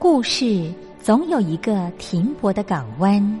故事总有一个停泊的港湾。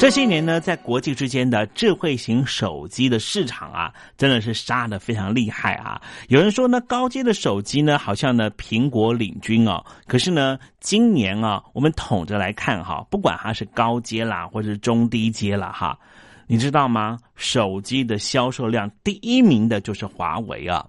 这些年呢，在国际之间的智慧型手机的市场啊，真的是杀的非常厉害啊！有人说呢，高阶的手机呢，好像呢苹果领军哦。可是呢，今年啊，我们统着来看哈，不管它是高阶啦，或者是中低阶了哈，你知道吗？手机的销售量第一名的就是华为啊。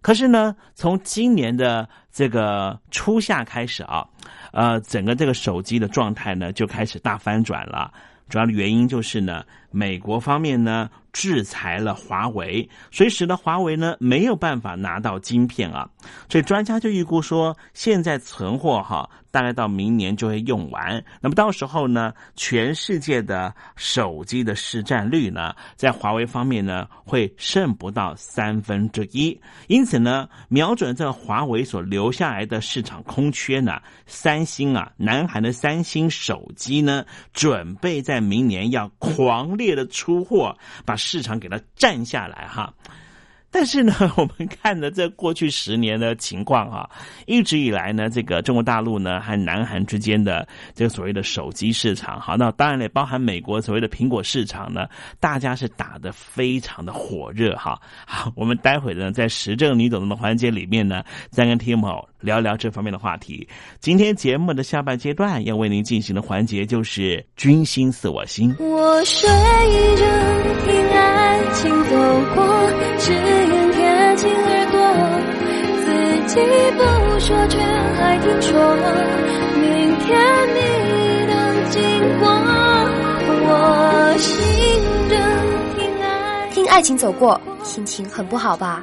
可是呢，从今年的这个初夏开始啊，呃，整个这个手机的状态呢，就开始大翻转了。主要的原因就是呢，美国方面呢制裁了华为，所以使得华为呢没有办法拿到晶片啊，所以专家就预估说，现在存货哈。大概到明年就会用完，那么到时候呢，全世界的手机的市占率呢，在华为方面呢，会剩不到三分之一。因此呢，瞄准这个华为所留下来的市场空缺呢，三星啊，南韩的三星手机呢，准备在明年要狂烈的出货，把市场给它占下来哈。但是呢，我们看的这过去十年的情况啊，一直以来呢，这个中国大陆呢和南韩之间的这个所谓的手机市场，好，那当然也包含美国所谓的苹果市场呢，大家是打的非常的火热哈。好，我们待会呢在时政女总的环节里面呢，再跟听众朋友聊聊这方面的话题。今天节目的下半阶段要为您进行的环节就是“君心似我心”。我睡着听爱情走过，只愿贴近耳朵，自己不说却还听说，明天你能经过，我醒着听爱听爱情走过，心情很不好吧？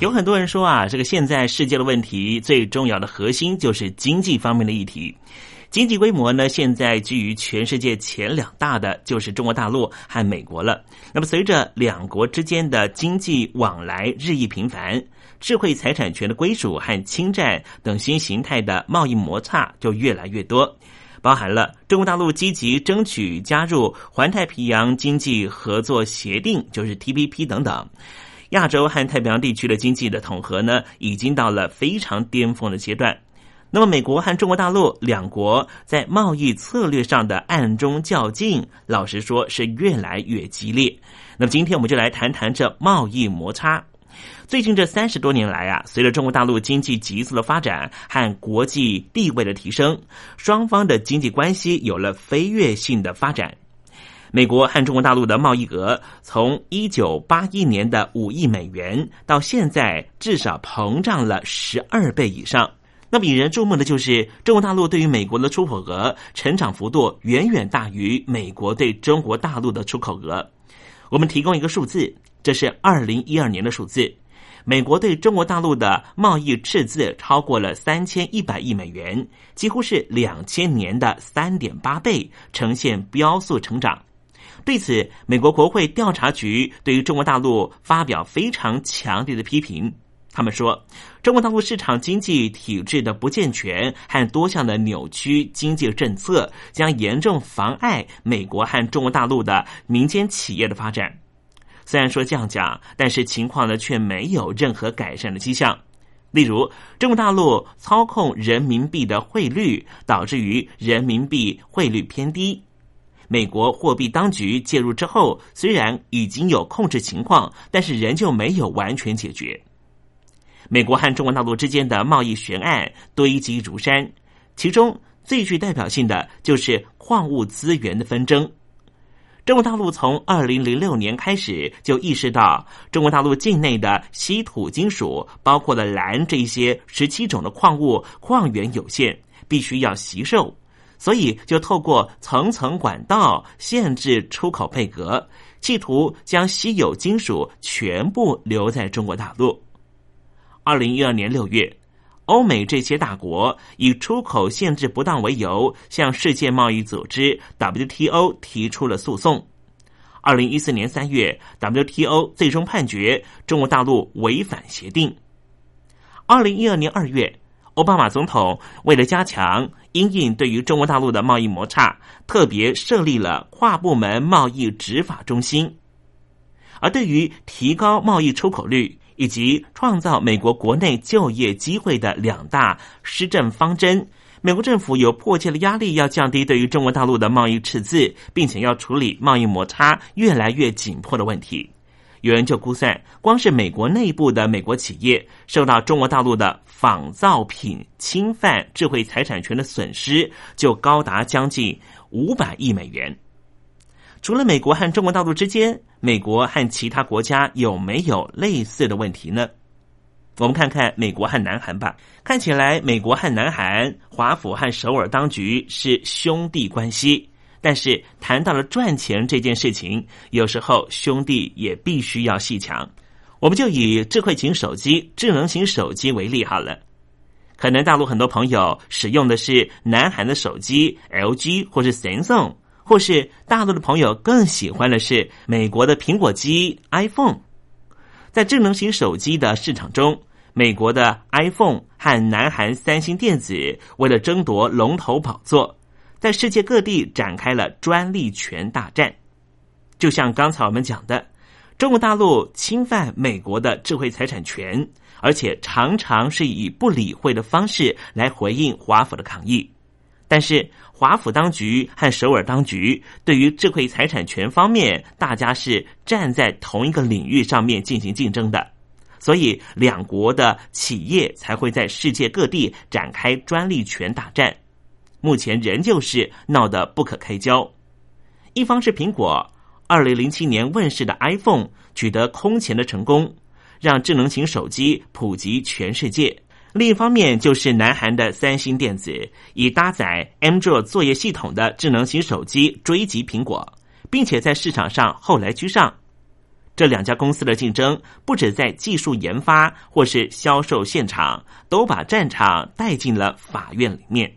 有很多人说啊，这个现在世界的问题最重要的核心就是经济方面的议题。经济规模呢，现在居于全世界前两大的就是中国大陆和美国了。那么，随着两国之间的经济往来日益频繁，智慧财产权的归属和侵占等新形态的贸易摩擦就越来越多，包含了中国大陆积极争取加入环太平洋经济合作协定，就是 TPP 等等。亚洲和太平洋地区的经济的统合呢，已经到了非常巅峰的阶段。那么，美国和中国大陆两国在贸易策略上的暗中较劲，老实说是越来越激烈。那么，今天我们就来谈谈这贸易摩擦。最近这三十多年来啊，随着中国大陆经济急速的发展和国际地位的提升，双方的经济关系有了飞跃性的发展。美国和中国大陆的贸易额从一九八一年的五亿美元，到现在至少膨胀了十二倍以上。那么引人注目的就是，中国大陆对于美国的出口额成长幅度远远大于美国对中国大陆的出口额。我们提供一个数字，这是二零一二年的数字，美国对中国大陆的贸易赤字超过了三千一百亿美元，几乎是两千年的三点八倍，呈现飙速成长。对此，美国国会调查局对于中国大陆发表非常强烈的批评。他们说，中国大陆市场经济体制的不健全和多项的扭曲经济政策，将严重妨碍美国和中国大陆的民间企业的发展。虽然说这样讲，但是情况呢却没有任何改善的迹象。例如，中国大陆操控人民币的汇率，导致于人民币汇率偏低。美国货币当局介入之后，虽然已经有控制情况，但是仍旧没有完全解决。美国和中国大陆之间的贸易悬案堆积如山，其中最具代表性的就是矿物资源的纷争。中国大陆从二零零六年开始就意识到，中国大陆境内的稀土金属，包括了蓝这一些十七种的矿物矿源有限，必须要吸售。所以，就透过层层管道限制出口配额，企图将稀有金属全部留在中国大陆。二零一二年六月，欧美这些大国以出口限制不当为由，向世界贸易组织 WTO 提出了诉讼。二零一四年三月，WTO 最终判决中国大陆违反协定。二零一二年二月。奥巴马总统为了加强因应对于中国大陆的贸易摩擦，特别设立了跨部门贸易执法中心。而对于提高贸易出口率以及创造美国国内就业机会的两大施政方针，美国政府有迫切的压力要降低对于中国大陆的贸易赤字，并且要处理贸易摩擦越来越紧迫的问题。有人就估算，光是美国内部的美国企业受到中国大陆的仿造品侵犯智慧财产权的损失，就高达将近五百亿美元。除了美国和中国大陆之间，美国和其他国家有没有类似的问题呢？我们看看美国和南韩吧。看起来，美国和南韩、华府和首尔当局是兄弟关系。但是谈到了赚钱这件事情，有时候兄弟也必须要细强。我们就以智慧型手机、智能型手机为例好了。可能大陆很多朋友使用的是南韩的手机，LG 或是 Samsung，或是大陆的朋友更喜欢的是美国的苹果机 iPhone。在智能型手机的市场中，美国的 iPhone 和南韩三星电子为了争夺龙头宝座。在世界各地展开了专利权大战，就像刚才我们讲的，中国大陆侵犯美国的智慧财产权，而且常常是以不理会的方式来回应华府的抗议。但是华府当局和首尔当局对于智慧财产权方面，大家是站在同一个领域上面进行竞争的，所以两国的企业才会在世界各地展开专利权大战。目前仍旧是闹得不可开交。一方是苹果，二零零七年问世的 iPhone 取得空前的成功，让智能型手机普及全世界。另一方面，就是南韩的三星电子以搭载 Android 作业系统的智能型手机追击苹果，并且在市场上后来居上。这两家公司的竞争不止在技术研发或是销售现场，都把战场带进了法院里面。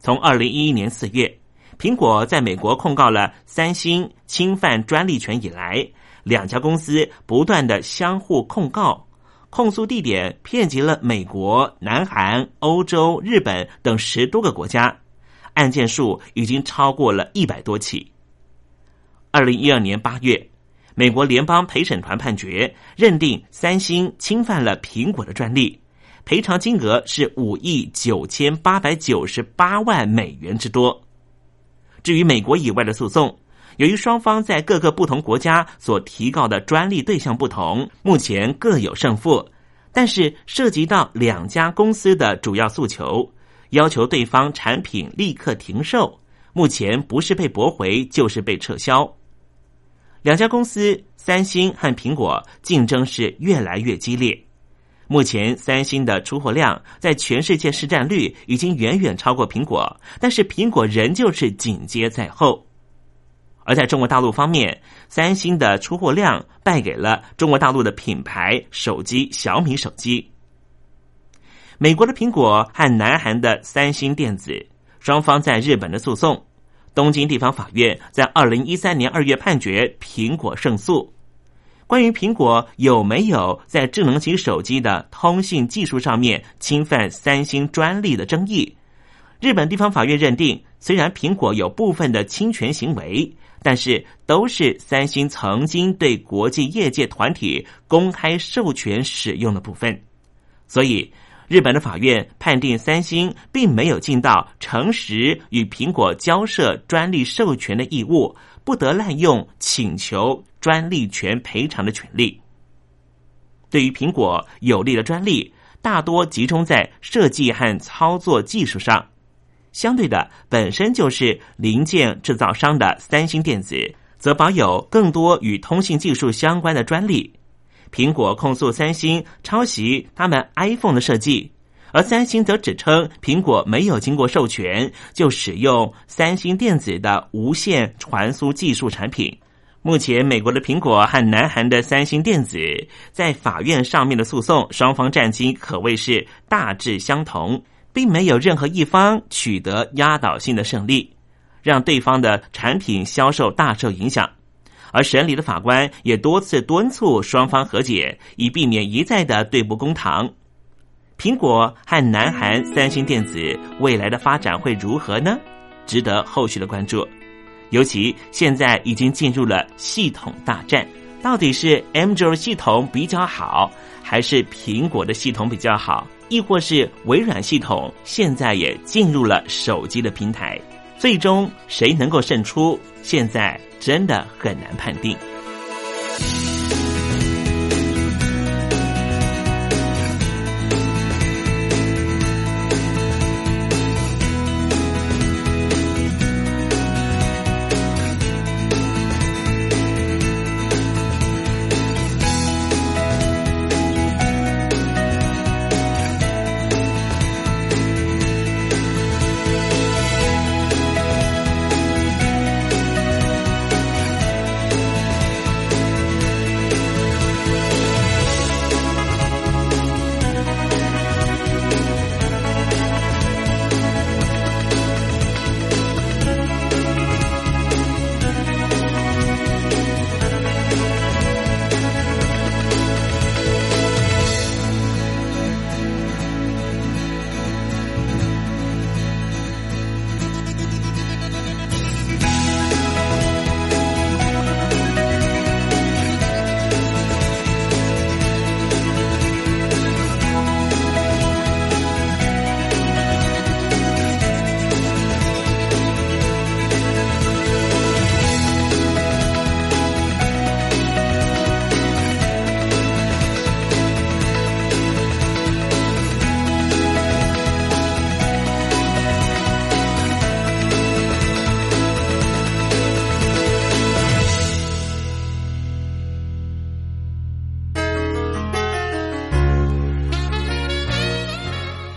从二零一一年四月，苹果在美国控告了三星侵犯专利权以来，两家公司不断的相互控告，控诉地点遍及了美国、南韩、欧洲、日本等十多个国家，案件数已经超过了一百多起。二零一二年八月，美国联邦陪审团判决认定三星侵犯了苹果的专利。赔偿金额是五亿九千八百九十八万美元之多。至于美国以外的诉讼，由于双方在各个不同国家所提告的专利对象不同，目前各有胜负。但是涉及到两家公司的主要诉求，要求对方产品立刻停售，目前不是被驳回，就是被撤销。两家公司三星和苹果竞争是越来越激烈。目前，三星的出货量在全世界市占率已经远远超过苹果，但是苹果仍旧是紧接在后。而在中国大陆方面，三星的出货量败给了中国大陆的品牌手机小米手机。美国的苹果和南韩的三星电子双方在日本的诉讼，东京地方法院在二零一三年二月判决苹果胜诉。关于苹果有没有在智能型手机的通信技术上面侵犯三星专利的争议，日本地方法院认定，虽然苹果有部分的侵权行为，但是都是三星曾经对国际业界团体公开授权使用的部分，所以日本的法院判定三星并没有尽到诚实与苹果交涉专利授权的义务。不得滥用请求专利权赔偿的权利。对于苹果有利的专利，大多集中在设计和操作技术上。相对的，本身就是零件制造商的三星电子，则保有更多与通信技术相关的专利。苹果控诉三星抄袭他们 iPhone 的设计。而三星则指称，苹果没有经过授权就使用三星电子的无线传输技术产品。目前，美国的苹果和南韩的三星电子在法院上面的诉讼，双方战绩可谓是大致相同，并没有任何一方取得压倒性的胜利，让对方的产品销售大受影响。而审理的法官也多次敦促双方和解，以避免一再的对簿公堂。苹果和南韩三星电子未来的发展会如何呢？值得后续的关注。尤其现在已经进入了系统大战，到底是安卓系统比较好，还是苹果的系统比较好？亦或是微软系统现在也进入了手机的平台？最终谁能够胜出？现在真的很难判定。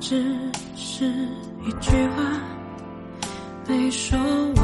只是一句话没说完。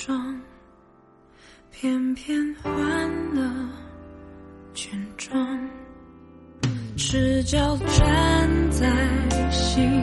装，偏偏换了军装，赤脚站在心。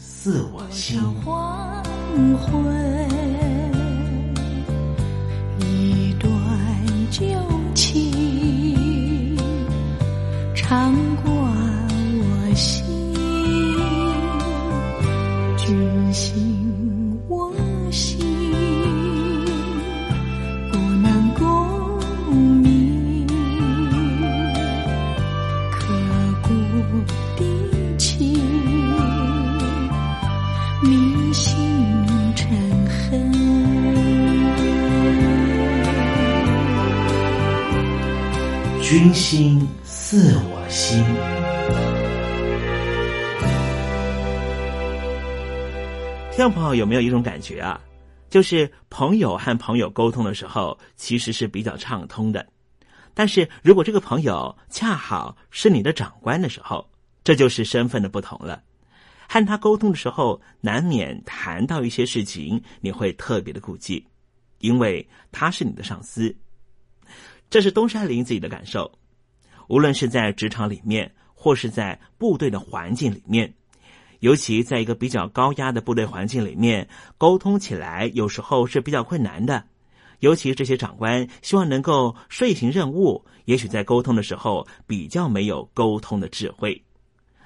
自我心。黄昏，一段旧情长君心似我心。听众朋友有没有一种感觉啊？就是朋友和朋友沟通的时候，其实是比较畅通的。但是如果这个朋友恰好是你的长官的时候，这就是身份的不同了。和他沟通的时候，难免谈到一些事情，你会特别的顾忌，因为他是你的上司。这是东山林自己的感受。无论是在职场里面，或是在部队的环境里面，尤其在一个比较高压的部队环境里面，沟通起来有时候是比较困难的。尤其这些长官希望能够遂行任务，也许在沟通的时候比较没有沟通的智慧。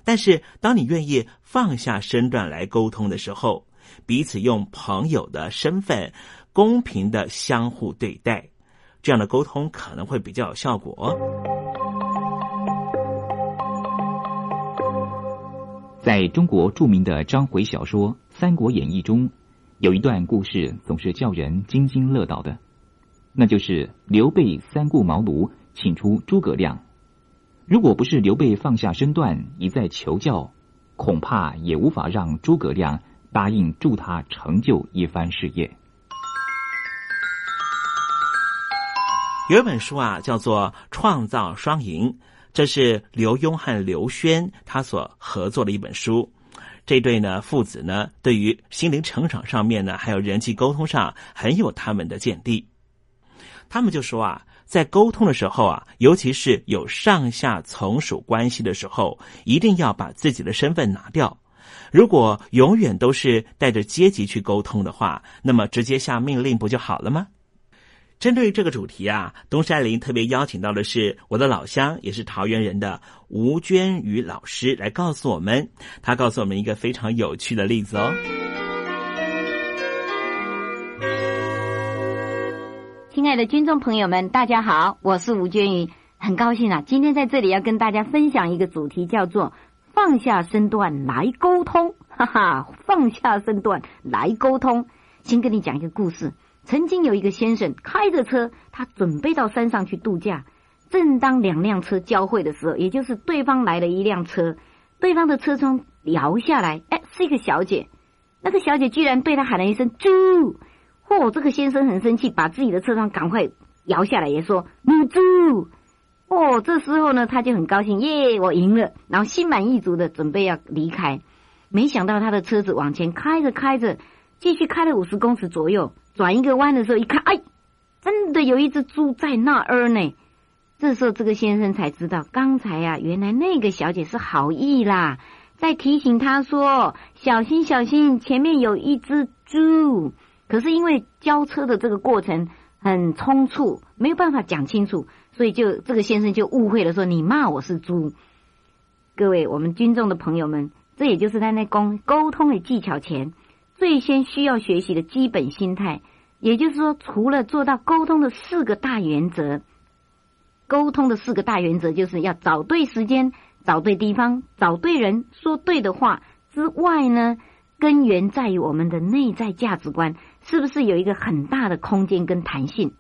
但是，当你愿意放下身段来沟通的时候，彼此用朋友的身份公平的相互对待，这样的沟通可能会比较有效果。在中国著名的章回小说《三国演义》中，有一段故事总是叫人津津乐道的，那就是刘备三顾茅庐请出诸葛亮。如果不是刘备放下身段一再求教，恐怕也无法让诸葛亮答应助他成就一番事业。有一本书啊，叫做《创造双赢》。这是刘墉和刘轩他所合作的一本书，这对呢父子呢，对于心灵成长上面呢，还有人际沟通上，很有他们的见地。他们就说啊，在沟通的时候啊，尤其是有上下从属关系的时候，一定要把自己的身份拿掉。如果永远都是带着阶级去沟通的话，那么直接下命令不就好了吗？针对这个主题啊，东山林特别邀请到的是我的老乡，也是桃园人的吴娟宇老师来告诉我们。他告诉我们一个非常有趣的例子哦。亲爱的听众朋友们，大家好，我是吴娟宇，很高兴啊，今天在这里要跟大家分享一个主题，叫做放下身段来沟通。哈哈，放下身段来沟通。先跟你讲一个故事。曾经有一个先生开着车，他准备到山上去度假。正当两辆车交汇的时候，也就是对方来了一辆车，对方的车窗摇下来，哎，是一个小姐。那个小姐居然对他喊了一声“猪”，嚯！这个先生很生气，把自己的车窗赶快摇下来，也说“母猪”。哦，这时候呢，他就很高兴，耶，我赢了，然后心满意足的准备要离开。没想到他的车子往前开着开着，继续开了五十公尺左右。转一个弯的时候，一看，哎，真的有一只猪在那儿呢。这时候，这个先生才知道，刚才呀，原来那个小姐是好意啦，在提醒他说：“小心，小心，前面有一只猪。”可是因为交车的这个过程很匆促，没有办法讲清楚，所以就这个先生就误会了，说：“你骂我是猪。”各位，我们军众的朋友们，这也就是他那沟沟通的技巧前。最先需要学习的基本心态，也就是说，除了做到沟通的四个大原则，沟通的四个大原则就是要找对时间、找对地方、找对人、说对的话之外呢，根源在于我们的内在价值观是不是有一个很大的空间跟弹性？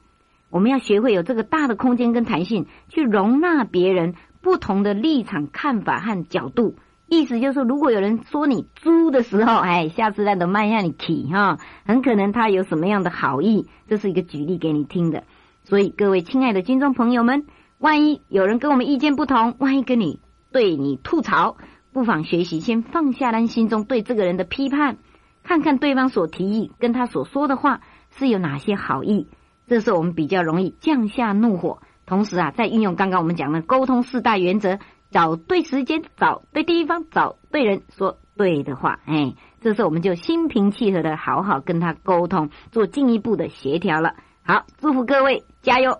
我们要学会有这个大的空间跟弹性，去容纳别人不同的立场、看法和角度。意思就是，如果有人说你猪的时候，哎，下次再都慢下你起哈，很可能他有什么样的好意，这是一个举例给你听的。所以各位亲爱的听众朋友们，万一有人跟我们意见不同，万一跟你对你吐槽，不妨学习先放下人心中对这个人的批判，看看对方所提议跟他所说的话是有哪些好意，这时候我们比较容易降下怒火，同时啊，再运用刚刚我们讲的沟通四大原则。找对时间，找对地方，找对人，说对的话，哎，这时候我们就心平气和的好好跟他沟通，做进一步的协调了。好，祝福各位，加油！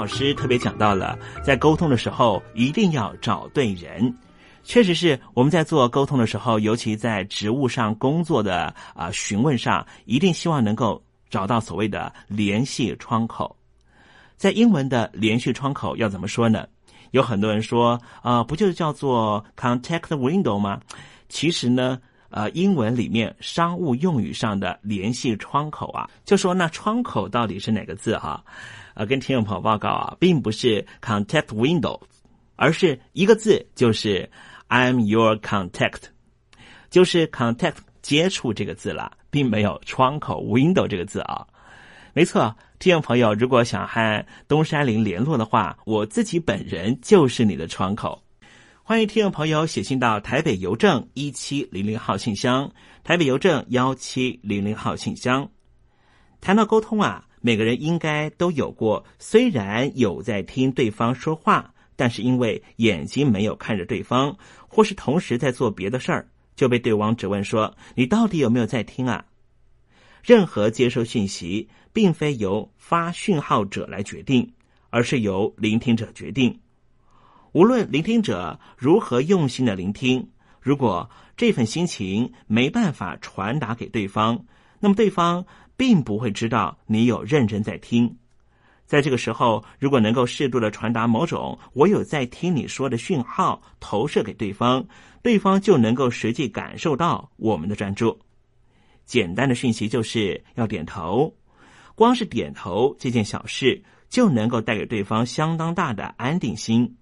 老师特别讲到了，在沟通的时候一定要找对人。确实是我们在做沟通的时候，尤其在职务上工作的啊询问上，一定希望能够找到所谓的联系窗口。在英文的联系窗口要怎么说呢？有很多人说啊，不就是叫做 contact window 吗？其实呢，呃，英文里面商务用语上的联系窗口啊，就说那窗口到底是哪个字哈？呃，跟听众朋友报告啊，并不是 contact window，而是一个字，就是 I'm your contact，就是 contact 接触这个字了，并没有窗口 window 这个字啊。没错，听众朋友，如果想和东山林联络的话，我自己本人就是你的窗口。欢迎听众朋友写信到台北邮政一七零零号信箱，台北邮政幺七零零号信箱。谈到沟通啊，每个人应该都有过，虽然有在听对方说话，但是因为眼睛没有看着对方，或是同时在做别的事儿，就被对方质问说：“你到底有没有在听啊？”任何接收讯息，并非由发讯号者来决定，而是由聆听者决定。无论聆听者如何用心的聆听，如果这份心情没办法传达给对方，那么对方并不会知道你有认真在听。在这个时候，如果能够适度的传达某种“我有在听你说”的讯号，投射给对方，对方就能够实际感受到我们的专注。简单的讯息就是要点头，光是点头这件小事就能够带给对方相当大的安定心。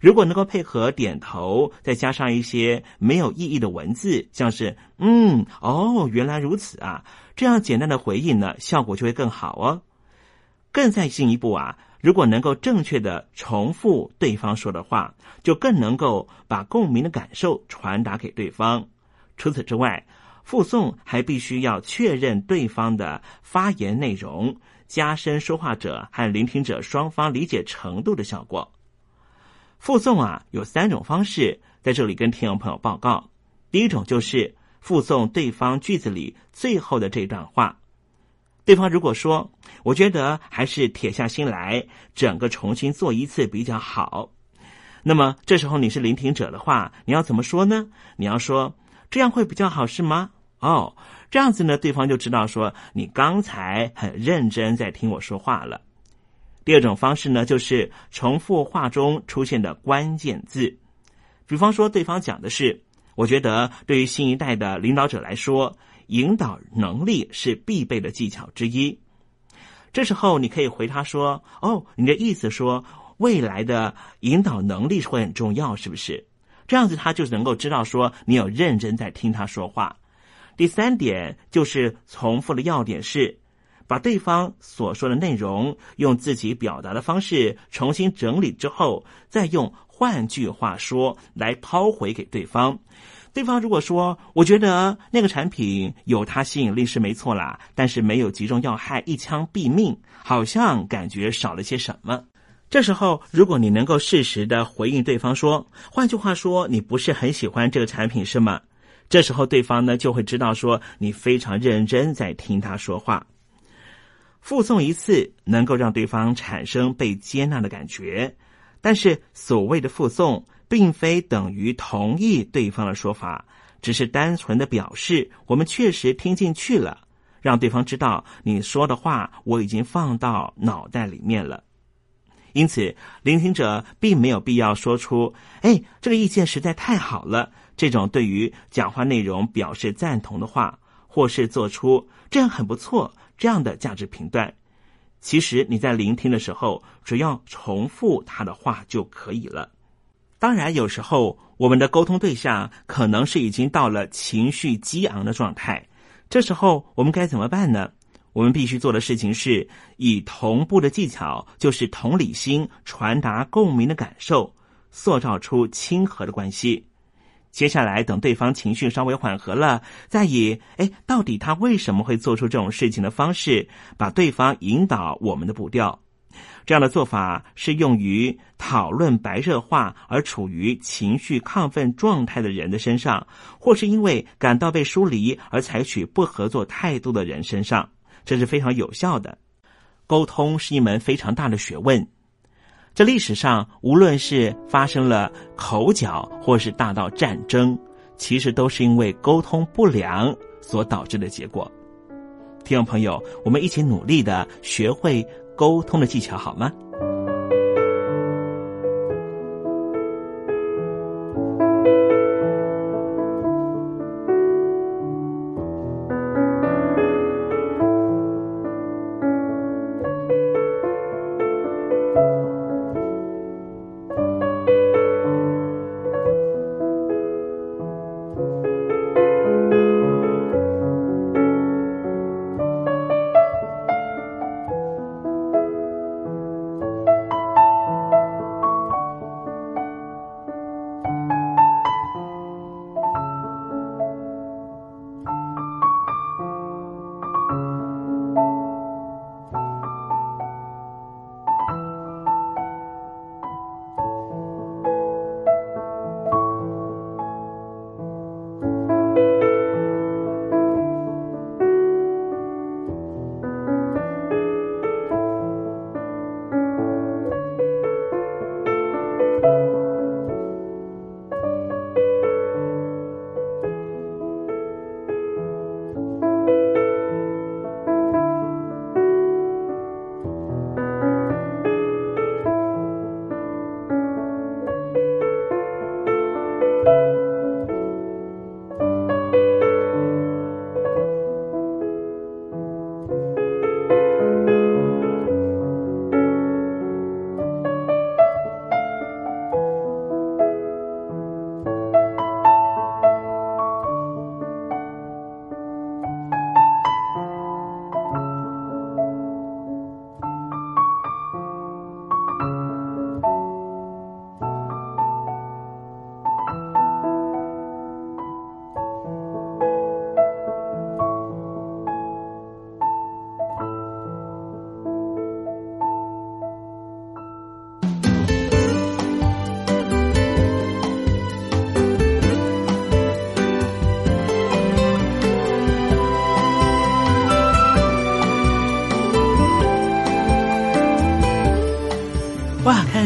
如果能够配合点头，再加上一些没有意义的文字，像是“嗯，哦，原来如此啊”，这样简单的回应呢，效果就会更好哦。更再进一步啊，如果能够正确的重复对方说的话，就更能够把共鸣的感受传达给对方。除此之外，附送还必须要确认对方的发言内容，加深说话者和聆听者双方理解程度的效果。附送啊，有三种方式，在这里跟听众朋友报告。第一种就是附送对方句子里最后的这段话。对方如果说：“我觉得还是铁下心来，整个重新做一次比较好。”那么这时候你是聆听者的话，你要怎么说呢？你要说：“这样会比较好，是吗？”哦，这样子呢，对方就知道说你刚才很认真在听我说话了。第二种方式呢，就是重复话中出现的关键字，比方说对方讲的是，我觉得对于新一代的领导者来说，引导能力是必备的技巧之一。这时候你可以回他说：“哦，你的意思说未来的引导能力会很重要，是不是？”这样子他就能够知道说你有认真在听他说话。第三点就是重复的要点是，把对方所说的内容用自己表达的方式重新整理之后，再用换句话说来抛回给对方。对方如果说我觉得那个产品有它吸引力是没错啦，但是没有击中要害，一枪毙命，好像感觉少了些什么。这时候，如果你能够适时的回应对方说，换句话说，你不是很喜欢这个产品是吗？这时候，对方呢就会知道说你非常认真在听他说话。附送一次能够让对方产生被接纳的感觉，但是所谓的附送并非等于同意对方的说法，只是单纯的表示我们确实听进去了，让对方知道你说的话我已经放到脑袋里面了。因此，聆听者并没有必要说出“哎，这个意见实在太好了”这种对于讲话内容表示赞同的话，或是做出“这样很不错”这样的价值评断。其实你在聆听的时候，只要重复他的话就可以了。当然，有时候我们的沟通对象可能是已经到了情绪激昂的状态，这时候我们该怎么办呢？我们必须做的事情是以同步的技巧，就是同理心传达共鸣的感受，塑造出亲和的关系。接下来等对方情绪稍微缓和了，再以“哎，到底他为什么会做出这种事情”的方式，把对方引导我们的步调。这样的做法是用于讨论白热化而处于情绪亢奋状态的人的身上，或是因为感到被疏离而采取不合作态度的人身上。这是非常有效的。沟通是一门非常大的学问。这历史上，无论是发生了口角，或是大到战争，其实都是因为沟通不良所导致的结果。听众朋友，我们一起努力的学会沟通的技巧，好吗？